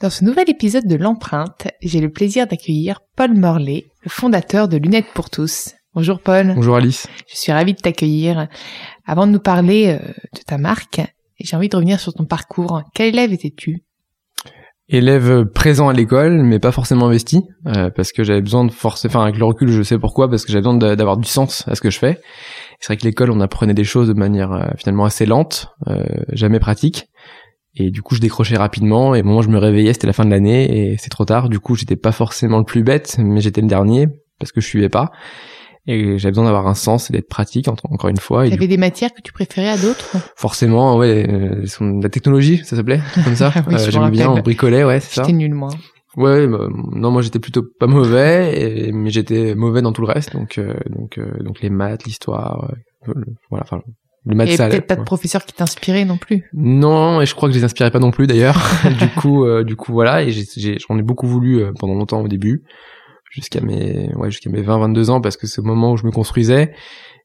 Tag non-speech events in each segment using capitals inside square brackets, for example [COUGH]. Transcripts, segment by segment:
Dans ce nouvel épisode de l'empreinte, j'ai le plaisir d'accueillir Paul Morley, le fondateur de Lunettes pour tous. Bonjour Paul. Bonjour Alice. Je suis ravie de t'accueillir. Avant de nous parler euh, de ta marque, j'ai envie de revenir sur ton parcours. Quel élève étais-tu? Élève présent à l'école, mais pas forcément investi, euh, parce que j'avais besoin de forcer, enfin avec le recul je sais pourquoi, parce que j'avais besoin d'avoir du sens à ce que je fais. C'est vrai que l'école on apprenait des choses de manière euh, finalement assez lente, jamais pratique. Et du coup, je décrochais rapidement. Et au moment où je me réveillais, c'était la fin de l'année et c'est trop tard. Du coup, j'étais pas forcément le plus bête, mais j'étais le dernier parce que je suivais pas. Et j'avais besoin d'avoir un sens et d'être pratique, encore une fois. Il y avait des matières que tu préférais à d'autres? Forcément, ouais. Euh, la technologie, ça s'appelait, comme ça. [LAUGHS] oui, euh, J'aimais bien, on bricolait, ouais, c'est ça. J'étais nul, moi. Ouais, bah, non, moi j'étais plutôt pas mauvais, et, mais j'étais mauvais dans tout le reste. Donc, euh, donc, euh, donc les maths, l'histoire, voilà, enfin le et peut-être pas de professeur qui t'inspirait non plus. Non, et je crois que je les inspirais pas non plus d'ailleurs. [LAUGHS] du coup, euh, du coup voilà, et j'en ai, beaucoup voulu euh, pendant longtemps au début, jusqu'à mes, ouais, jusqu'à mes 20-22 ans, parce que c'est le moment où je me construisais.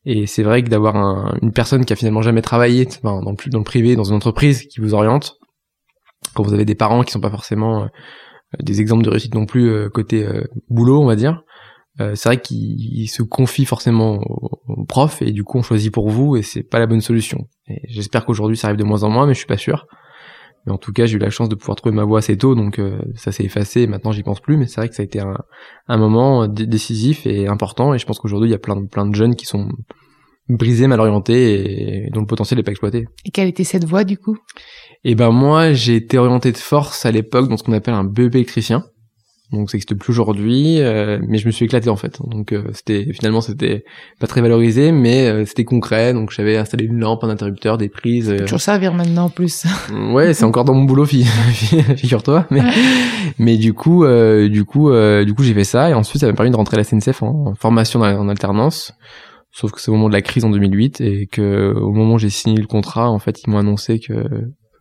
Et c'est vrai que d'avoir un, une personne qui a finalement jamais travaillé, dans le, dans le privé, dans une entreprise, qui vous oriente, quand vous avez des parents qui sont pas forcément euh, des exemples de réussite non plus côté boulot, on va dire, euh, c'est vrai qu'il se confie forcément au, prof et du coup on choisit pour vous et c'est pas la bonne solution. Et j'espère qu'aujourd'hui ça arrive de moins en moins, mais je suis pas sûr. Mais en tout cas, j'ai eu la chance de pouvoir trouver ma voie assez tôt, donc euh, ça s'est effacé. Et maintenant, j'y pense plus, mais c'est vrai que ça a été un, un moment décisif et important. Et je pense qu'aujourd'hui, il y a plein de, plein de jeunes qui sont brisés, mal orientés et dont le potentiel n'est pas exploité. Et quelle était cette voie du coup? Et eh ben moi, j'ai été orienté de force à l'époque dans ce qu'on appelle un BEP électricien donc ça n'existe plus aujourd'hui euh, mais je me suis éclaté en fait. Donc euh, c'était finalement c'était pas très valorisé mais euh, c'était concret. Donc j'avais installé une lampe un interrupteur des prises euh... toujours servir maintenant en plus. Ouais c'est encore dans mon boulot [LAUGHS] figure-toi. Mais mais du coup du coup du coup j'ai fait ça. Et ensuite ça m'a permis de rentrer à la SNCF en, formation en alternance. Sauf que c'est au moment de la crise en 2008 et que au moment où j'ai signé le contrat en fait ils m'ont annoncé que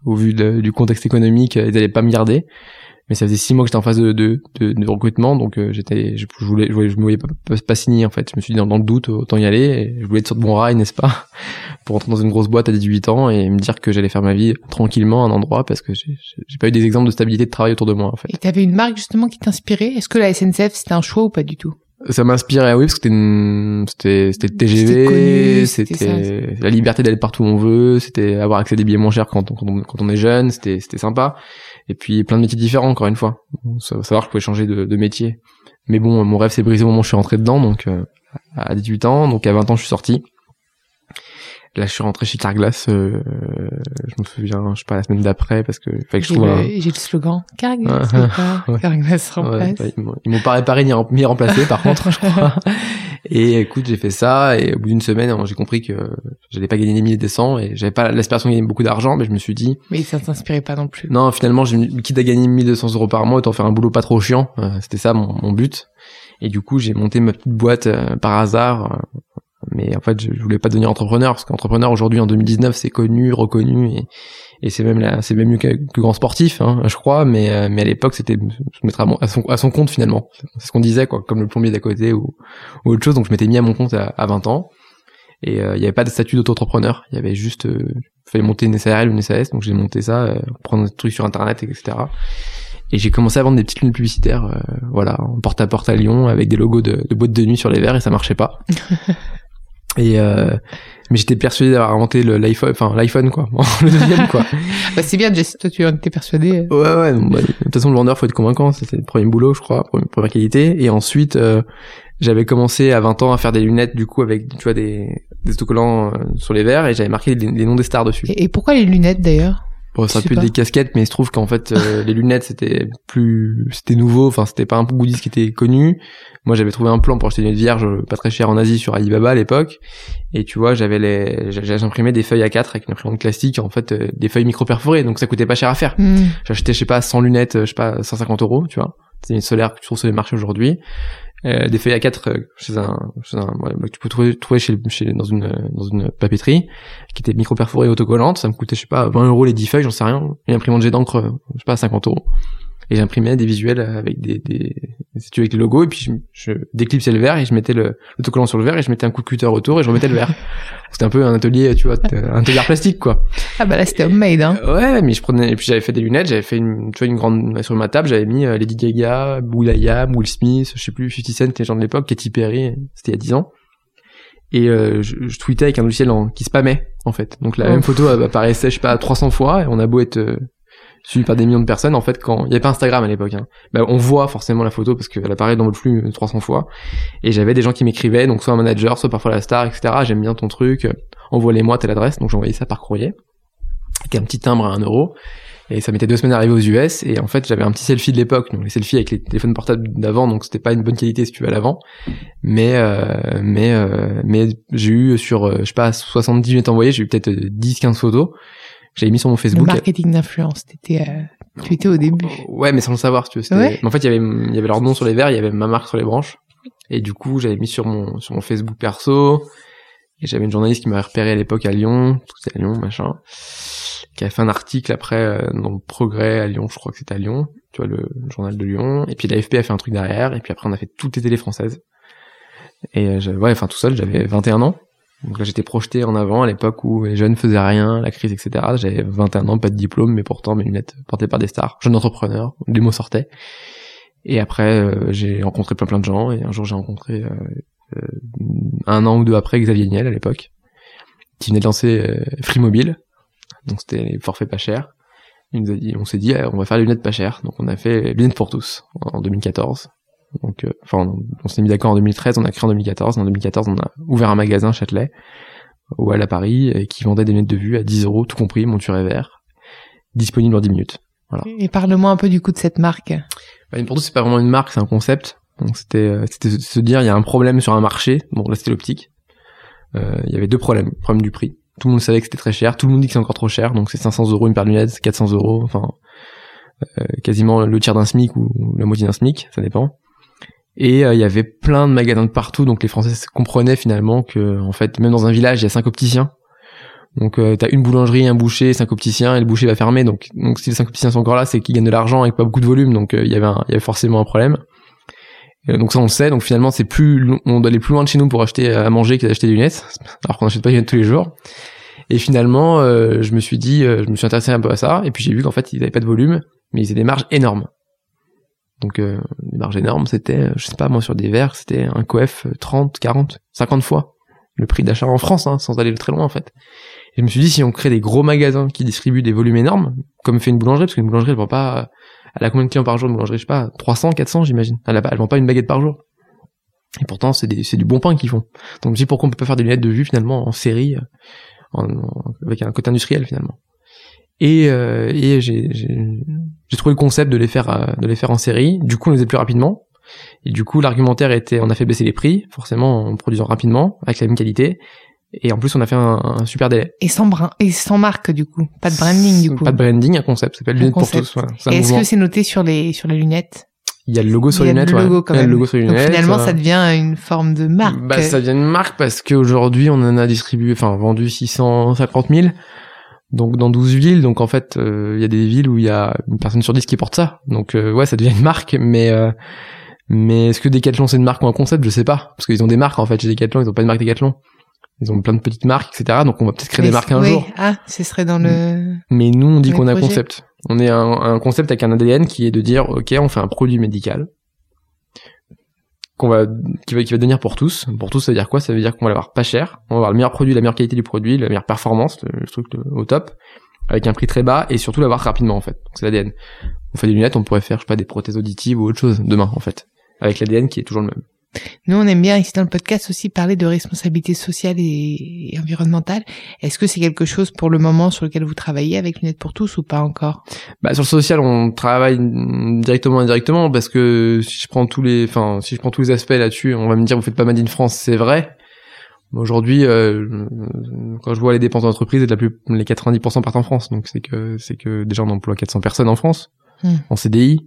au vu du contexte économique ils allaient pas me garder mais ça faisait six mois que j'étais en phase de, de, de, recrutement donc euh, j'étais je, voulais je, voulais, je me voyais pas, pas, signer en fait. Je me suis dit dans, le doute autant y aller et je voulais être sur de bon rail n'est-ce pas [LAUGHS] pour rentrer dans une grosse boîte à 18 ans et me dire que j'allais faire ma vie tranquillement à un endroit parce que j'ai pas eu des exemples de stabilité de travail autour de moi en fait. Et t'avais une marque justement qui t'inspirait? Est-ce que la SNCF c'était un choix ou pas du tout? Ça m'inspirait oui parce que c'était c'était le TGV c'était la liberté d'aller partout où on veut c'était avoir accès à des billets moins chers quand on, quand on, quand on est jeune c'était c'était sympa et puis plein de métiers différents encore une fois. savoir que je pouvais changer de, de métier. Mais bon, mon rêve s'est brisé au moment où je suis rentré dedans, donc euh, à 18 ans, donc à 20 ans je suis sorti. Là, je suis rentré chez Carglass. Euh, je me souviens, je sais pas la semaine d'après parce que que je trouve. J'ai le slogan Carglass. [LAUGHS] Carglass remplace. ils m'ont pas réparé ni, remplacé par [LAUGHS] contre, je crois. Et écoute, j'ai fait ça et au bout d'une semaine, j'ai compris que j'allais pas gagner des milliers des cents et j'avais pas l'aspiration de gagner beaucoup d'argent, mais je me suis dit. Mais ça t'inspirait pas non plus. Non, finalement, j'ai quitte à gagner 1200 euros par mois, autant faire un boulot pas trop chiant. Euh, c'était ça mon, mon, but. Et du coup, j'ai monté ma petite boîte euh, par hasard mais en fait je, voulais pas devenir entrepreneur parce qu'entrepreneur aujourd'hui en 2019 c'est connu reconnu et, et c'est même là c'est même mieux que, grand sportif hein, je crois mais euh, mais à l'époque c'était se mettre à, son à son compte finalement. C'est ce qu'on disait quoi comme le plombier d'à côté ou, ou autre chose. Donc je m'étais mis à mon compte à, 20 ans. Et euh, il n'y avait pas de statut d'auto-entrepreneur. Il y avait juste euh, fallait monter une SARL ou une SAS donc j'ai monté ça euh, prendre des trucs sur internet etc et j'ai commencé à vendre des petites lunettes publicitaires voilà en porte à porte à Lyon avec des logos de, de boîtes de nuit sur les verres et ça marchait pas [LAUGHS] Et euh, mais j'étais persuadé d'avoir inventé l'iPhone, enfin l'iPhone quoi, [LAUGHS] le deuxième quoi. [LAUGHS] bah, c'est bien, Jess, toi tu en étais persuadé. Ouais ouais, bah, de toute façon le vendeur faut être convaincant, c'était le premier boulot je crois, première, qualité. Et ensuite euh, j'avais commencé à 20 ans à faire des lunettes du coup avec tu vois des, des autocollants euh, sur les verres et j'avais marqué les, noms des stars dessus. Et, pourquoi les lunettes d'ailleurs? Bon, ça Je peut être pas. des casquettes, mais il se trouve qu'en fait, euh, [LAUGHS] les lunettes, c'était plus, c'était nouveau. Enfin, c'était pas un goodies qui était connu. Moi, j'avais trouvé un plan pour acheter des lunettes vierges pas très chères en Asie sur Alibaba à l'époque. Et tu vois, j'avais les, imprimé des feuilles A4 avec une imprimante classique, en fait, euh, des feuilles micro perforées. Donc, ça coûtait pas cher à faire. Hmm. J'achetais, je sais pas, 100 lunettes, euh, je sais pas, 150 euros, tu vois. C'est une solaire que tu trouves sur les marchés aujourd'hui. Euh, des feuilles A4 euh, chez un, chez un ouais, bah, que tu peux trouver, trouver chez, chez, dans une, euh, dans une papeterie, qui était micro perforée autocollante. Ça me coûtait, je sais pas, 20 euros les 10 feuilles, j'en sais rien. Une imprimante jet d'encre, euh, je sais pas, 50 euros. Et j'imprimais des visuels avec des, des, tu avec les logos, et puis je, je déclipsais le verre et je mettais le, l'autocollant sur le verre et je mettais un coup de cutter autour et je remettais le verre. [LAUGHS] C'était un peu un atelier, tu vois, un atelier plastique, quoi. Ah bah là c'était homemade hein. Euh, Ouais, mais je prenais et puis j'avais fait des lunettes, j'avais fait une tu vois une grande sur ma table, j'avais mis euh, Lady Gaga, Will.i.am, Will Smith, je sais plus 50 Cent les gens de l'époque, Katy Perry, c'était il y a 10 ans. Et euh, je, je tweetais avec un logiciel en, qui spammait en fait. Donc la Oh. même photo apparaissait je sais pas 300 fois et on a beau être euh, suivi par des millions de personnes en fait quand il y avait pas Instagram à l'époque hein. Bah, on voit forcément la photo parce qu'elle apparaît dans le flux 300 fois. Et j'avais des gens qui m'écrivaient donc soit un manager soit parfois la star etc j'aime bien ton truc envoie-les-moi telle adresse. Donc j'envoyais ça par courrier. Avec un petit timbre à 1 euro. Et ça mettait deux semaines à arriver aux US et en fait j'avais un petit selfie de l'époque. Donc les selfies avec les téléphones portables d'avant donc c'était pas une bonne qualité si tu veux à l'avant. Mais euh, mais euh, mais j'ai eu sur euh, je sais pas 70 minutes envoyées j'ai eu peut-être 10 15 photos j'avais mis sur mon Le Facebook. marketing d'influence, t'étais, euh, tu étais au début. ouais mais sans le savoir tu c'était- Ouais. mais en fait il y avait il y avait leur nom sur les verres il y avait ma marque sur les branches. Et du coup j'avais mis sur mon sur mon Facebook perso. Et j'avais une journaliste qui m'avait repéré à l'époque à Lyon. Tout à Lyon machin. Qui a fait un article après euh, dans le Progrès à Lyon je crois que c'était à Lyon. Tu vois le, le journal de Lyon. Et puis l'AFP a fait un truc derrière. Et puis après on a fait toutes les télés françaises. Et euh, ouais enfin tout seul j'avais 21 ans donc là j'étais projeté en avant à l'époque où les jeunes faisaient rien la crise etc j'avais 21 ans pas de diplôme mais pourtant mes lunettes portées par des stars. Jeune entrepreneur des mots sortaient. Et après euh, j'ai rencontré plein plein de gens. Et un jour j'ai rencontré euh, euh, un an ou deux après Xavier Niel à l'époque qui venait de lancer Free Mobile donc c'était les forfaits pas chers. Il nous a dit on s'est dit eh, on va faire les lunettes pas chères. Donc on a fait les lunettes pour tous en 2014 donc euh, enfin on, on s'est mis d'accord en 2013 on a créé en 2014 en 2014 on a ouvert un magasin Châtelet ou à Paris et qui vendait des lunettes de vue à 10 euros tout compris monture et verre disponible en 10 minutes Et parle-moi un peu du coup de cette marque. bah, pour nous, c'est pas vraiment une marque, c'est un concept. Donc c'était euh, c'était se- se dire il y a un problème sur un marché. Bon là c'était l'optique. Euh, Il y avait deux problèmes. Le problème du prix. Tout le monde savait que c'était très cher. Tout le monde dit que c'est encore trop cher. Donc c'est 500 euros une paire de lunettes, c'est 400 euros. Enfin euh, quasiment le tiers d'un SMIC ou la moitié d'un SMIC, ça dépend. Et euh, il y avait plein de magasins de partout. Donc les Français comprenaient finalement que en fait même dans un village il y a cinq opticiens. Donc euh, t'as une boulangerie, un boucher, cinq opticiens et le boucher va fermer. Donc donc si les cinq opticiens sont encore là, c'est qu'ils gagnent de l'argent avec pas beaucoup de volume. Donc euh, il y avait il y avait forcément un problème. Et donc ça on le sait. Donc finalement c'est plus on doit aller plus loin de chez nous pour acheter à manger que d'acheter des lunettes, [LAUGHS] alors qu'on n'achète pas des lunettes tous les jours. Et finalement euh, je me suis dit, euh, je me suis intéressé un peu à ça et puis j'ai vu qu'en fait ils avaient pas de volume, mais ils avaient des marges énormes. Donc euh, les marges énormes c'était, euh, je sais pas moi sur des verres c'était un coef 30, 40, 50 fois le prix d'achat en France, hein, sans aller très loin en fait. Et je me suis dit, si on crée des gros magasins qui distribuent des volumes énormes, comme fait une boulangerie, parce qu'une boulangerie, elle vend pas, elle a combien de clients par jour, une boulangerie, je sais pas, 300, 400, j'imagine. Elle, elle vend pas une baguette par jour. Et pourtant, c'est des, du bon pain qu'ils font. Donc, je me dis, pourquoi on peut pas faire des lunettes de vue, finalement, en série, euh, avec un côté industriel, finalement. Et, euh, et j'ai, j'ai, j'ai trouvé le concept de les faire, euh, de les faire en série. Du coup, on les faisait plus rapidement. Et du coup, l'argumentaire était, on a fait baisser les prix, forcément, en produisant rapidement, avec la même qualité. Et en plus, on a fait un, un super délai. Et sans brin, et sans marque du coup. Pas de branding du coup. Pas de branding, un concept, ça s'appelle Un lunettes pour tous. Voilà. Et est-ce que c'est noté sur les sur les lunettes? Il y a le logo sur Il y les a lunettes, le ouais. logo quand même. le logo sur les Donc lunettes. finalement, euh, ça devient une forme de marque. Bah, ça devient une marque parce qu'aujourd'hui, on en a distribué, enfin, vendu 650 000. Donc, dans 12 villes. Donc, en fait, euh, il y a des villes où il y a une personne sur 10 qui porte ça. Donc, euh, ouais, ça devient une marque, mais, euh, mais est-ce que Decathlon c'est une marque ou un concept? Je sais pas. Parce qu'ils ont des marques, en fait, chez Decathlon, ils ont pas une marque Decathlon. Ils ont plein de petites marques, etc. Donc, on va peut-être créer Mais des marques un oui. jour. Ah, ce serait dans le. Mais nous, on dit qu'on a un concept. On est un, un concept avec un ADN qui est de dire, ok, on fait un produit médical qu'on va, qui va, qui va devenir pour tous. Pour tous, ça veut dire quoi? Ça veut dire qu'on va l'avoir pas cher, on va avoir le meilleur produit, la meilleure qualité du produit, la meilleure performance, le, truc au top, avec un prix très bas et surtout l'avoir rapidement en fait. C'est l'ADN. On fait des lunettes, on pourrait faire, je sais pas, des prothèses auditives ou autre chose demain en fait, avec l'ADN qui est toujours le même. Nous, on aime bien ici dans le podcast aussi parler de responsabilité sociale et, et environnementale. Est-ce que c'est quelque chose pour le moment sur lequel vous travaillez avec Lunettes pour tous ou pas encore? Bah, Sur le social, on travaille directement et indirectement parce que si je prends tous les, enfin, si je prends tous les aspects là-dessus, on va me dire vous faites pas Made in France, c'est vrai. Aujourd'hui, euh, quand je vois les dépenses d'entreprise, les 90% partent en France, donc c'est que c'est que déjà on emploie 400 personnes en France Hmm. en CDI.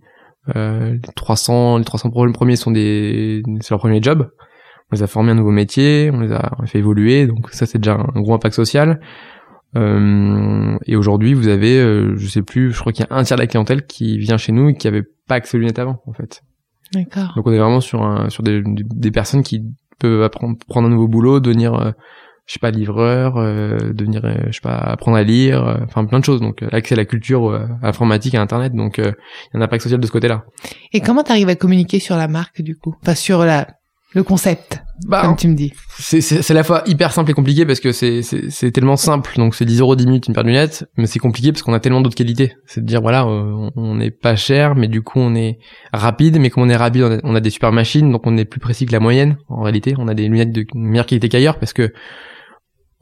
Euh, les 300, les 300 premiers sont des, c'est leur premier job. On les a formés à un nouveau métier, on les a fait évoluer, donc ça c'est déjà un gros impact social. Euh, et aujourd'hui, vous avez, euh, je sais plus, je crois qu'il y a un tiers de la clientèle qui vient chez nous et qui avait pas accès aux lunettes avant, en fait. D'accord. Donc on est vraiment sur un, sur des, des personnes qui peuvent apprendre, prendre un nouveau boulot, devenir, euh, je sais pas, livreur, euh, devenir, euh, je sais pas, apprendre à lire, euh, enfin plein de choses. Donc euh, accès à la culture euh, informatique, à Internet. Donc euh, il y a un impact social de ce côté-là. Et comment t'arrives à communiquer sur la marque du coup? Enfin sur la le concept, Bah, comme tu me dis. c'est à la fois hyper simple et compliqué parce que c'est c'est c'est tellement simple donc c'est 10 euros 10 minutes une paire de lunettes mais c'est compliqué parce qu'on a tellement d'autres qualités c'est de dire voilà euh, on n'est pas cher mais du coup on est rapide mais comme on est rapide on a, on a des super machines donc on est plus précis que la moyenne en réalité on a des lunettes de meilleure qualité qu'ailleurs parce que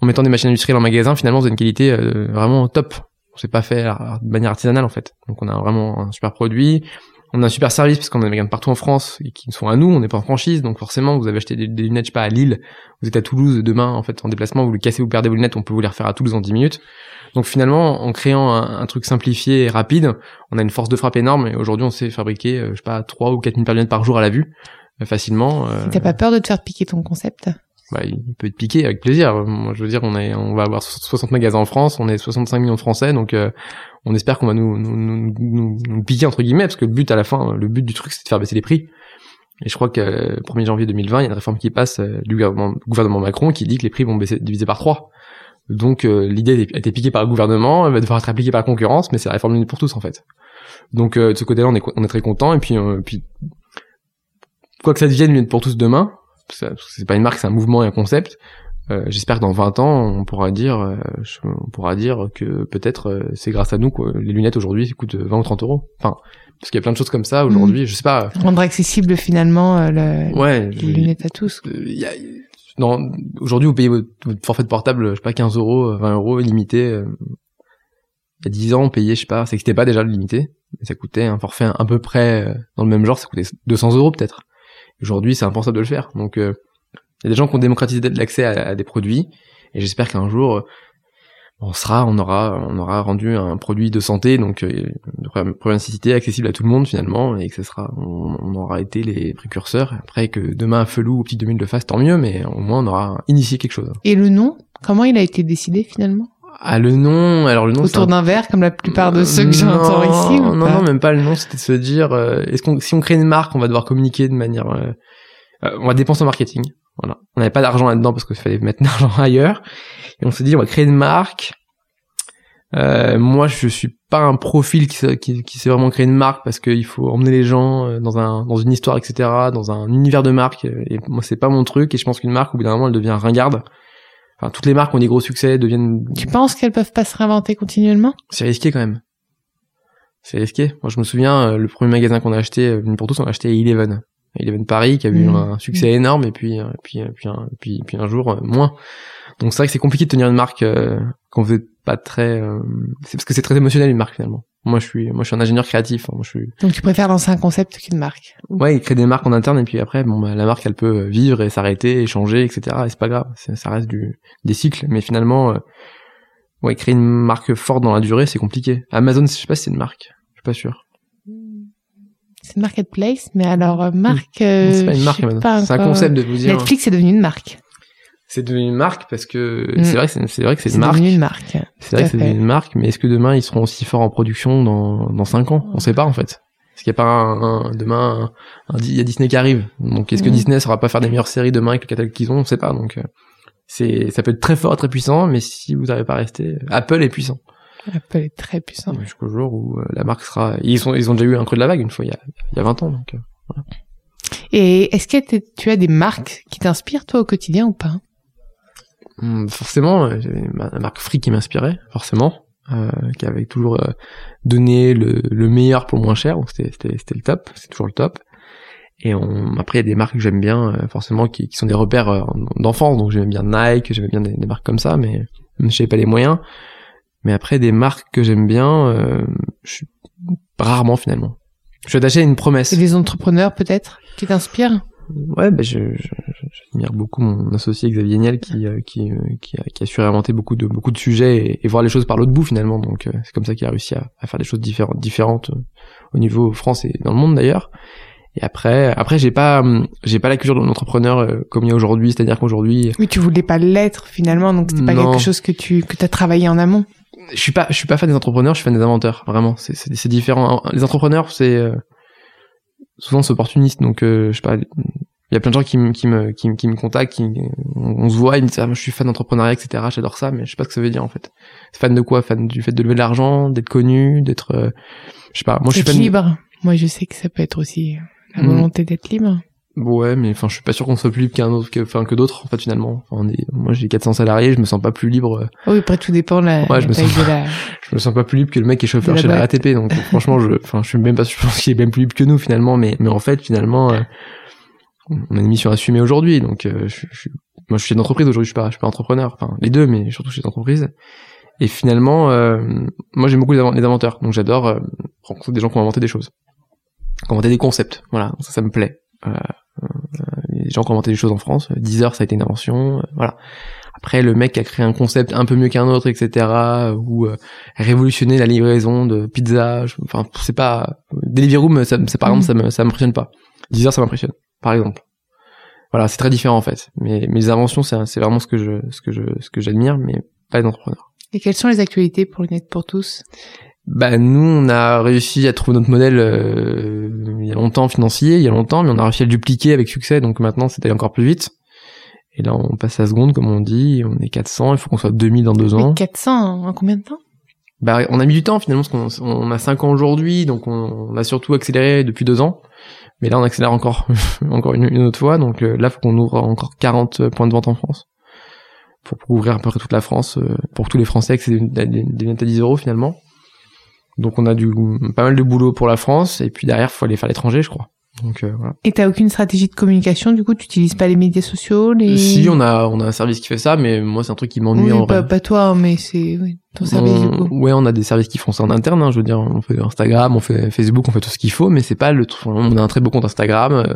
en mettant des machines industrielles en magasin finalement vous avez une qualité euh, vraiment top. On s'est pas fait de manière artisanale en fait. Donc on a vraiment un super produit. On a un super service parce qu'on a des magasins partout en France et qui sont à nous, on n'est pas en franchise, donc forcément vous avez acheté des, des lunettes, je sais pas, à Lille, vous êtes à Toulouse demain en fait en déplacement, vous les cassez, vous perdez vos lunettes, on peut vous les refaire à Toulouse en 10 minutes. Donc finalement, en créant un, un truc simplifié et rapide, on a une force de frappe énorme. Et aujourd'hui on sait fabriquer, euh, je sais pas, 3 ou 4 000 paires de lunettes par jour à la vue, euh, facilement. euh, T'as pas peur de te faire piquer ton concept bah, il peut être piqué avec plaisir. Moi, je veux dire, on est, on va avoir 60 magasins en France, on est 65 millions de Français, donc euh, on espère qu'on va nous nous, nous, nous, nous piquer entre guillemets, parce que le but à la fin, le but du truc, c'est de faire baisser les prix. Et je crois que euh, 1er janvier 2020, il y a une réforme qui passe euh, du gouvernement, Macron qui dit que les prix vont baisser diviser par 3. Donc euh, l'idée a été piquée par le gouvernement, elle va devoir être appliquée par la concurrence, mais c'est la réforme pour tous en fait. Donc euh, de ce côté-là, on est, on est très content. Et puis, euh, puis quoi que ça devienne pour tous demain, c'est pas une marque, c'est un mouvement et un concept. Euh, J'espère que dans 20 ans, on pourra dire, euh, on pourra dire que peut-être euh, c'est grâce à nous que les lunettes aujourd'hui coûtent 20 ou 30 euros. Enfin, parce qu'il y a plein de choses comme ça aujourd'hui. Je sais pas. Rendre accessible finalement euh, le, Ouais. les lunettes à tous. euh, y a- non, aujourd'hui, vous payez votre, votre forfait de portable, je sais pas, 15 euros, 20 euros, illimité. euh, Il y a 10 ans, on payait, je sais pas, ça n'existait pas déjà le limité, mais ça coûtait un forfait à peu près euh, dans le même genre, ça coûtait 200 euros peut-être. Aujourd'hui, c'est impensable de le faire. Donc, euh, il y a des gens qui ont démocratisé l'accès à, des produits, et j'espère qu'un jour, on sera, on aura, on aura rendu un produit de santé, donc euh, de première nécessité, accessible à tout le monde finalement, et que ce sera, on, aura été les précurseurs. Après que demain Felou ou Petit 2000 le fasse, tant mieux, mais au moins on aura initié quelque chose. Et le nom, comment il a été décidé finalement? Ah le nom, alors le nom c'est Autour un- d'un verre comme la plupart de ceux que j'entends ici ou Non, non, même pas le nom, c'était de se dire, euh, est-ce qu'on, si on crée une marque, on va devoir communiquer de manière, euh, euh, on va dépenser en marketing. Voilà. On n'avait pas d'argent là-dedans parce qu'il fallait mettre de l'argent [LAUGHS] ailleurs. Et on s'est dit, on va créer une marque. Euh, moi, je suis pas un profil qui, qui, qui sait vraiment créer une marque parce qu'il faut emmener les gens euh, dans un, dans une histoire, etc., dans un univers de marque. Et moi, c'est pas mon truc. Et je pense qu'une marque, au bout d'un moment, elle devient ringarde. Enfin, toutes les marques ont des gros succès deviennent Tu penses qu'elles peuvent pas se réinventer continuellement? C'est risqué quand même. C'est risqué. Moi, je me souviens, euh, le premier magasin qu'on a acheté, euh, pour tous, on a acheté Eleven. Eleven Paris, qui a eu Mm. un succès énorme, et puis, euh, puis, euh, puis, un, puis, puis un jour, moins. Donc c'est vrai que c'est compliqué de tenir une marque euh, quand vous êtes pas très... euh, C'est parce que c'est très émotionnel, une marque, finalement. Moi, je suis, moi, je suis un ingénieur créatif. hein. Moi, je suis... Donc tu préfères lancer un concept qu'une marque Ouais, il crée des marques en interne, et puis après, bon, bah, la marque, elle peut vivre et s'arrêter, et changer, etc. Et c'est pas grave. Ça reste du, des cycles. Mais finalement, euh, ouais, créer une marque forte dans la durée, c'est compliqué. Amazon, je sais pas si c'est une marque. Je suis pas sûr. C'est marketplace, mais alors euh, marque. euh, c'est pas une marque, C'est un concept de vous dire. Netflix est devenu une marque. C'est devenu une marque parce que Mm. c'est vrai que c'est, vrai que c'est une marque. devenu une marque. C'est vrai que c'est devenu une marque, mais est-ce que demain ils seront aussi forts en production dans dans cinq ans? On sait pas en fait. Est-ce qu'il y a pas un, un- demain il y a Disney qui arrive. Donc est-ce que Mm. Disney saura pas faire des meilleures séries demain avec le catalogue qu'ils ont? On sait pas. Donc euh, c'est ça peut être très fort, très puissant, mais si vous n'arrivez pas à rester, Apple est puissant. Apple est très puissant. Jusqu'au jour où euh, la marque sera. Ils sont ils ont déjà eu un creux de la vague une fois il y a il y a 20 ans donc. euh. Et est-ce que tu as des marques qui t'inspirent toi au quotidien ou pas? Forcément, euh, j'avais la marque Free qui m'inspirait, forcément, euh, qui avait toujours euh, donné le, le meilleur pour le moins cher, donc c'était le top, c'est toujours le top. Et on, après, il y a des marques que j'aime bien, euh, forcément, qui, qui, sont des repères euh, d'enfance. Donc j'aime bien Nike, j'aime bien des, marques comme ça, mais je n'avais pas les moyens. Mais après, des marques que j'aime bien, euh, je suis rarement finalement. Je suis attaché à une promesse. Et des entrepreneurs peut-être qui t'inspirent? Ouais, ben je, j'admire beaucoup mon associé Xavier Niel qui qui, qui, a, qui a su réinventer beaucoup de beaucoup de sujets et, voir les choses par l'autre bout finalement. Donc c'est comme ça qu'il a réussi à, à, faire des choses différentes différentes au niveau France et dans le monde d'ailleurs. Et après, après j'ai pas, j'ai pas la culture de l'entrepreneur euh, comme il y a aujourd'hui, c'est-à-dire qu'aujourd'hui. Oui, tu voulais pas l'être finalement, donc c'était pas quelque chose que tu que t'as travaillé en amont. Je suis pas, je suis pas fan des entrepreneurs, je suis fan des inventeurs. Vraiment, c'est c'est différent. Les entrepreneurs, c'est euh, souvent c'est opportuniste, donc euh, je sais pas. Il y a plein de gens qui me qui me qui, qui me contactent, qui, on, se voit, ils me disent ah, moi, je suis fan d'entrepreneuriat, etc. J'adore ça, mais je sais pas ce que ça veut dire en fait. Fan de quoi? Fan du fait de lever de l'argent, d'être connu, d'être, je sais pas. Moi, je suis fan. libre. Moi, je sais que ça peut être aussi la mm. volonté d'être libre. Ouais, mais enfin, je suis pas sûr qu'on soit plus libre qu'un autre, que, enfin, que d'autres, en fait, finalement. Enfin, on est, moi, j'ai 400 salariés, je me sens pas plus libre. Euh. Oui, après, tout dépend la, ouais, je me sens, de la... [LAUGHS] je me sens pas plus libre que le mec qui est chauffeur chez la RATP. Donc, franchement, je, enfin, je suis même pas, je pense qu'il est même plus libre que nous, finalement. Mais, mais en fait, finalement, euh, on a une mission assumée aujourd'hui. Donc, euh, je, je, moi, je suis chef d'entreprise aujourd'hui, je suis pas, je suis pas entrepreneur. Enfin, les deux, mais surtout chez d'entreprise. Et finalement, moi, j'aime beaucoup les, inventeurs. Donc, j'adore rencontrer des gens qui ont inventé des choses commenter des concepts. Voilà, ça, ça me plaît. Euh, euh, les gens qui ont inventé des choses en France. Deezer, ça a été une invention. Euh, voilà. Après, le mec qui a créé un concept un peu mieux qu'un autre, etc., ou euh, révolutionner la livraison de pizza. enfin, c'est pas Deliveroo, ça, c'est par exemple, ça, ça m'impressionne pas. Deezer, ça m'impressionne, par exemple. Voilà, c'est très différent en fait. Mais, mes inventions, c'est, c'est vraiment ce que je, ce que je, ce que j'admire, mais pas les entrepreneurs. Et quelles sont les actualités pour Net pour tous? Bah nous on a réussi à trouver notre modèle euh, il y a longtemps financier, il y a longtemps, mais on a réussi à le dupliquer avec succès, donc maintenant c'était encore plus vite. Et là on passe à seconde comme on dit, on est 400, il faut qu'on soit 2000 dans deux ans. 400 en combien de temps? Bah on a mis du temps finalement parce qu'on on a 5 ans aujourd'hui, donc on, a surtout accéléré depuis deux ans. Mais là on accélère encore [LAUGHS] encore une, autre fois, donc euh, là faut qu'on ouvre encore 40 points de vente en France pour, ouvrir à peu près toute la France, euh, pour tous les Français, que c'est des, des, à 10 euros finalement. Donc on a du pas mal de boulot pour la France et puis derrière faut aller faire l'étranger je crois. Donc euh, voilà. Et t'as aucune stratégie de communication du coup tu utilises pas les médias sociaux les Si on a on a un service qui fait ça mais moi c'est un truc qui m'ennuie en pas, pas toi mais c'est oui, ton service du coup. Ouais on a des services qui font ça en interne hein, je veux dire on fait Instagram on fait Facebook on fait tout ce qu'il faut mais c'est pas le truc on a un très beau compte Instagram euh,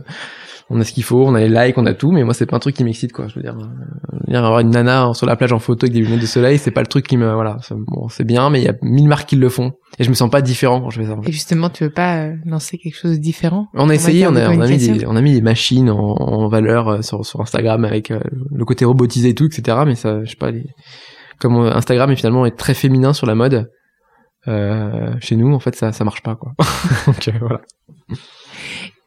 on a ce qu'il faut, on a les likes, on a tout, mais moi c'est pas un truc qui m'excite quoi. Je veux dire, euh, avoir une nana sur la plage en photo avec des lunettes de soleil, c'est pas le truc qui me, voilà, bon, c'est bien, mais il y a mille marques qui le font et je me sens pas différent quand je fais ça. Et justement, tu veux pas euh, lancer quelque chose de différent On a essayé, on a, on a, mis des, on a mis des machines en, valeur euh, sur, sur Instagram avec le côté robotisé et tout, etc. Mais ça, je sais pas, les... comme Instagram est finalement est très féminin sur la mode. Euh, chez nous, en fait, ça, ça marche pas, quoi. [LAUGHS] Donc voilà.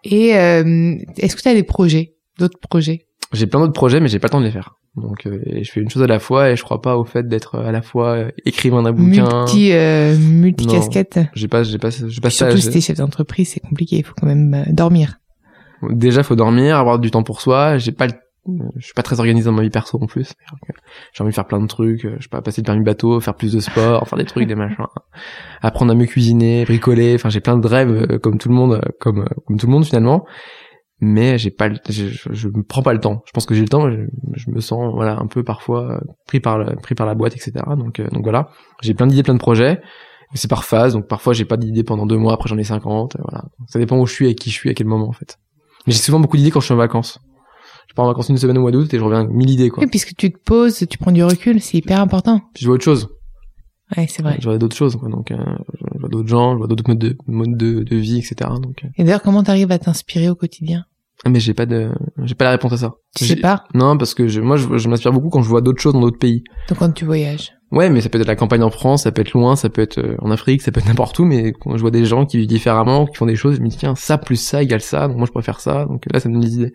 Et euh, est-ce que tu as des projets, d'autres projets? J'ai plein d'autres projets, mais j'ai pas le temps de les faire. Donc, euh, je fais une chose à la fois et je crois pas au fait d'être à la fois euh, écrivain d'un bouquin. Multi, euh, multi casquette. J'ai pas, j'ai pas, j'ai pas ça. Surtout si t'es chef d'entreprise, c'est compliqué. Il faut quand même dormir. Déjà, faut dormir, avoir du temps pour soi. J'ai pas le je suis pas très organisé dans ma vie perso en plus. J'ai envie de faire plein de trucs. Je sais pas, passer le permis bateau, faire plus de sport, faire des trucs, des machins. Apprendre à mieux cuisiner, bricoler. Enfin, j'ai plein de rêves euh, comme tout le monde, euh, comme euh, comme tout le monde finalement. Mais j'ai pas, je, je, me prends pas le temps. Je pense que j'ai le temps. Je, je, me sens voilà un peu parfois pris par le, pris par la boîte, etc. Donc donc voilà. J'ai plein d'idées, plein de projets. C'est par phase. Donc parfois j'ai pas d'idées pendant deux mois. Après j'en ai 50. Voilà. Ça dépend où je suis, et qui je suis, à quel moment en fait. Mais j'ai souvent beaucoup d'idées quand je suis en vacances je pars en vacances une semaine au mois d'août et je reviens avec mille idées quoi. Oui, puisque tu te poses, tu prends du recul, c'est hyper important. Puis je vois autre chose. Ouais, c'est vrai. Je vois d'autres choses quoi. Donc euh, je vois d'autres gens, je vois d'autres modes de modes de, de vie, etc. Donc. Euh. Et d'ailleurs, comment t'arrives à t'inspirer au quotidien? Ah, Mais j'ai pas de, j'ai pas la réponse à ça. Tu sais pas? Non, parce que je, moi, je, je m'inspire beaucoup quand je vois d'autres choses dans d'autres pays. Donc quand tu voyages. Ouais, mais ça peut être la campagne en France, ça peut être loin, ça peut être euh, en Afrique, ça peut être n'importe où, mais quand je vois des gens qui vivent différemment, qui font des choses, je me dis tiens, ça plus ça égale ça, donc moi je préfère ça, donc là ça me donne des idées.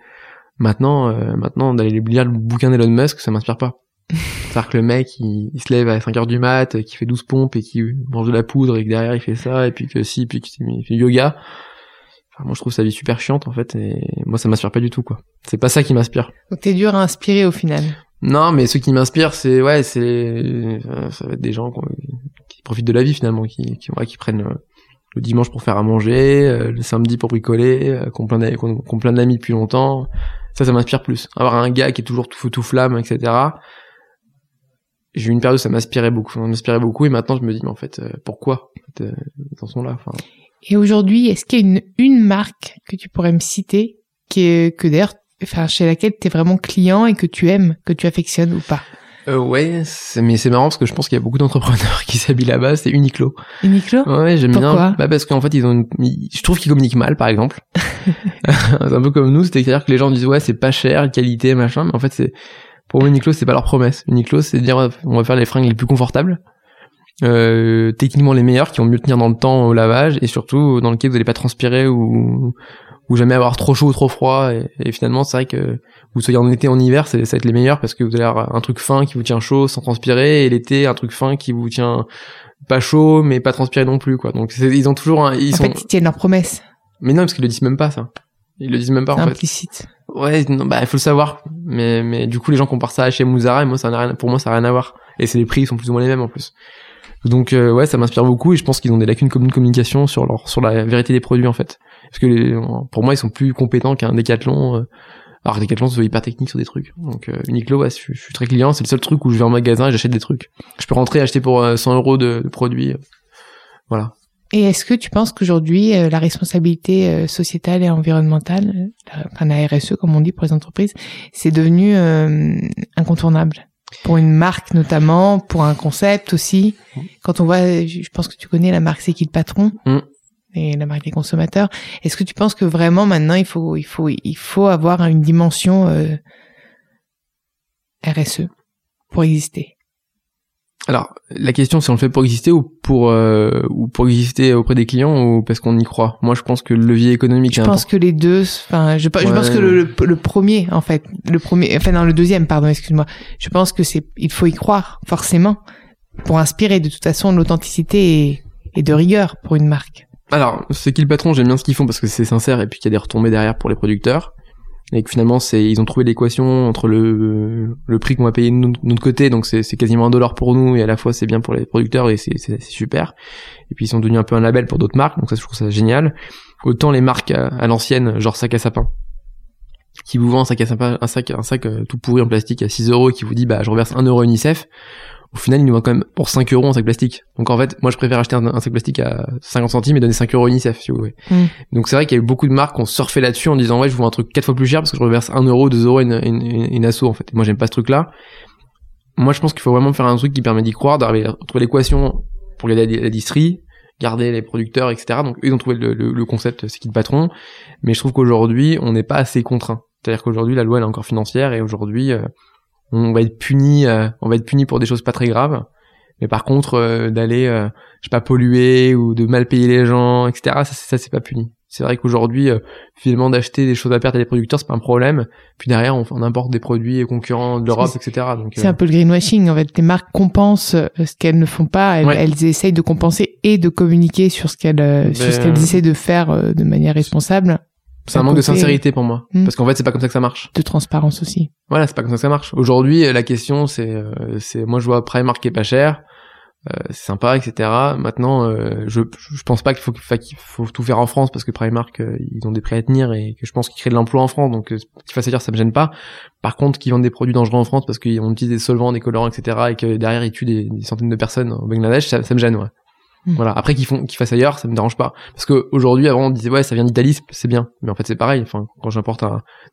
Maintenant, euh, maintenant d'aller lire le bouquin d'Elon Musk, ça m'inspire pas. [LAUGHS] C'est-à-dire que le mec, il, se lève à 5 heures du mat, qui fait 12 pompes et qui mange de la poudre et que derrière il fait ça et puis que si, puis qu'il fait yoga. Enfin, moi je trouve sa vie super chiante en fait et moi ça m'inspire pas du tout quoi. C'est pas ça qui m'inspire. Donc t'es dur à inspirer au final. Non, mais ce qui m'inspire, c'est ouais, c'est ça va être des gens qui profitent de la vie finalement, qui qui, ouais, qui prennent le dimanche pour faire à manger, le samedi pour bricoler, qu'on plein qu'on plein d'amis depuis longtemps. Ça, ça m'inspire plus. Avoir un gars qui est toujours tout tout flamme, etc. J'ai eu une période où ça m'inspirait beaucoup, ça m'inspirait beaucoup, et maintenant je me dis mais en fait pourquoi en fait, sont là. Et aujourd'hui, est-ce qu'il y a une, marque que tu pourrais me citer que d'ailleurs, enfin, chez laquelle tu es vraiment client et que tu aimes, que tu affectionnes ou pas? Euh, ouais, mais c'est marrant parce que je pense qu'il y a beaucoup d'entrepreneurs [LAUGHS] qui s'habillent là-bas. C'est Uniqlo. Uniqlo Ouais, j'aime bien. Bah parce qu'en fait ils ont, une... je trouve qu'ils communiquent mal, par exemple. [LAUGHS] c'est un peu comme nous, c'est-à-dire que les gens disent ouais c'est pas cher, qualité, machin, mais en fait c'est pour Uniqlo c'est pas leur promesse. Uniqlo c'est dire on va faire les fringues les plus confortables euh, techniquement les meilleurs, qui vont mieux tenir dans le temps au lavage et surtout dans lequel vous n'allez pas transpirer ou ou jamais avoir trop chaud ou trop froid. Et, finalement c'est vrai que vous soyez en été en hiver ça va être les meilleurs parce que vous allez avoir un truc fin qui vous tient chaud sans transpirer et l'été un truc fin qui vous tient pas chaud mais pas transpirer non plus quoi. Donc ils ont toujours un, ils en sont fait ils tiennent leur promesse mais non parce qu'ils le disent même pas ça. Ils le disent même pas en implicite. fait. ouais non, bah il faut le savoir. Mais mais du coup les gens comparent ça à chez Mouzara et moi ça n'a rien pour moi ça n'a rien à voir. Et c'est les prix ils sont plus ou moins les mêmes en plus. Donc euh, ouais, ça m'inspire beaucoup et je pense qu'ils ont des lacunes une communication sur leur sur la vérité des produits en fait. Parce que pour moi, ils sont plus compétents qu'un Decathlon. Euh, alors Decathlon, c'est hyper technique sur des trucs. Donc euh, Uniqlo, ouais, je, suis très client. C'est le seul truc où je vais en magasin et j'achète des trucs. Je peux rentrer et acheter pour 100 euros de, produits. voilà. Et est-ce que tu penses qu'aujourd'hui, la responsabilité sociétale et environnementale, enfin la RSE comme on dit pour les entreprises, c'est devenu incontournable? Pour une marque notamment, pour un concept aussi. Quand on voit, je pense que tu connais la marque C'est qui le patron? Mm. Et la marque des consommateurs. Est-ce que tu penses que vraiment maintenant il faut il faut il faut avoir une dimension euh, RSE pour exister? Alors, la question, c'est on le fait pour exister ou pour euh, ou pour exister auprès des clients ou parce qu'on y croit? Moi, je pense que le levier économique. Je pense que les deux. Enfin, je, je pense que le, le, premier, en fait, le premier, enfin non, le deuxième, pardon, excuse-moi. Je pense que c'est, il faut y croire forcément pour inspirer de toute façon l'authenticité et, et de rigueur pour une marque. Alors, c'est qui le patron? J'aime bien ce qu'ils font parce que c'est sincère et puis qu'il y a des retombées derrière pour les producteurs. Et que finalement c'est ils ont trouvé l'équation entre le le prix qu'on va payer de notre côté donc c'est quasiment un dollar pour nous et à la fois c'est bien pour les producteurs et c'est super. Et puis ils sont devenus un peu un label pour d'autres marques donc ça je trouve ça génial. Autant les marques à, l'ancienne genre sac à sapin. Qui vous vend un sac à sapin un sac un sac euh, tout pourri en plastique à 6 euros qui vous dit bah je reverse 1 euro UNICEF au final, il nous vend quand même pour 5 euros un sac plastique. Donc en fait, moi je préfère acheter un, sac plastique à 50 centimes et donner 5 euros UNICEF, si vous voulez. Mm. Donc c'est vrai qu'il y a eu beaucoup de marques qui ont surfé là-dessus en disant ouais, je vous vends un truc 4 fois plus cher parce que je reverse 1 euro, 2 euros une, une, une, asso en fait. moi j'aime pas ce truc-là. Moi je pense qu'il faut vraiment faire un truc qui permet d'y croire, d'arriver à trouver l'équation pour garder la, la garder les producteurs, etc. Donc eux ils ont trouvé le, le, concept, c'est qui le patron. Mais je trouve qu'aujourd'hui on n'est pas assez contraint. C'est-à-dire qu'aujourd'hui la loi elle est encore financière et aujourd'hui euh, on va être puni, euh, on va être puni pour des choses pas très graves. Mais par contre, euh, d'aller, euh, je sais pas, polluer ou de mal payer les gens, etc. Ça, ça c'est pas puni. C'est vrai qu'aujourd'hui, finalement, d'acheter des choses à perte à des producteurs, c'est pas un problème. Puis derrière, on, on importe des produits concurrents de l'Europe, etc. Donc c'est un peu le greenwashing. En fait, les marques compensent ce qu'elles ne font pas. Elles, elles, essayent de compenser et de communiquer sur ce qu'elles, sur ce ben, qu'elles essaient de faire de manière responsable. C'est un manque de sincérité pour moi. Hmm. Parce qu'en fait, c'est pas comme ça que ça marche. De transparence aussi. Voilà, c'est pas comme ça que ça marche. Aujourd'hui, la question, c'est, euh, c'est, moi, je vois Primark qui est pas cher, euh, c'est sympa, etc. Maintenant, euh, je, je pense pas qu'il faut, qu'il faut tout faire en France parce que Primark, ils ont des prix à tenir et que je pense qu'ils créent de l'emploi en France, donc qu'il fasse à dire, ça me gêne pas. Par contre, qu'ils vendent des produits dangereux en France parce qu'ils ont utilisé des solvants, des colorants, etc. et que derrière ils tuent des, centaines de personnes au Bangladesh, ça, ça me gêne, ouais. Mm. Voilà. Après qu'ils font, qu'ils fassent ailleurs, ça me dérange pas. Parce que aujourd'hui, avant, on disait ouais, ça vient d'Italie, c'est bien. Mais en fait, c'est pareil. Enfin, quand j'importe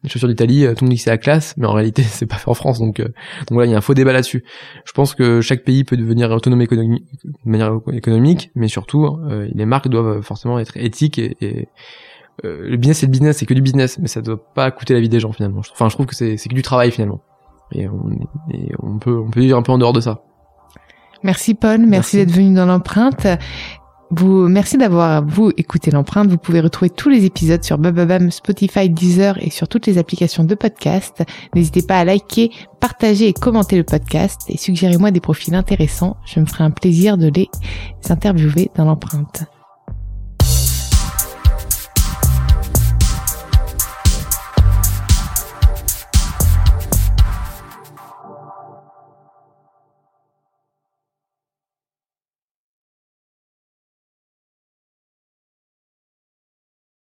des chaussures d'Italie, euh, tout le monde dit c'est la classe, mais en réalité, [LAUGHS] c'est pas fait en France. Donc, euh, donc voilà, il y a un faux débat là-dessus. Je pense que chaque pays peut devenir autonome économique, de manière économique, mais surtout, euh, les marques doivent forcément être éthiques et, et le business c'est le business, c'est que du business, mais ça doit pas coûter la vie des gens finalement. Enfin, je trouve que c'est que du travail finalement. Et on, et on peut on peut vivre un peu en dehors de ça. Merci Paul, merci, d'être venu dans l'empreinte. Vous, merci d'avoir vous écouté l'empreinte. Vous pouvez retrouver tous les épisodes sur Bababam, Spotify, Deezer et sur toutes les applications de podcast. N'hésitez pas à liker, partager et commenter le podcast et suggérez-moi des profils intéressants. Je me ferai un plaisir de les interviewer dans l'empreinte.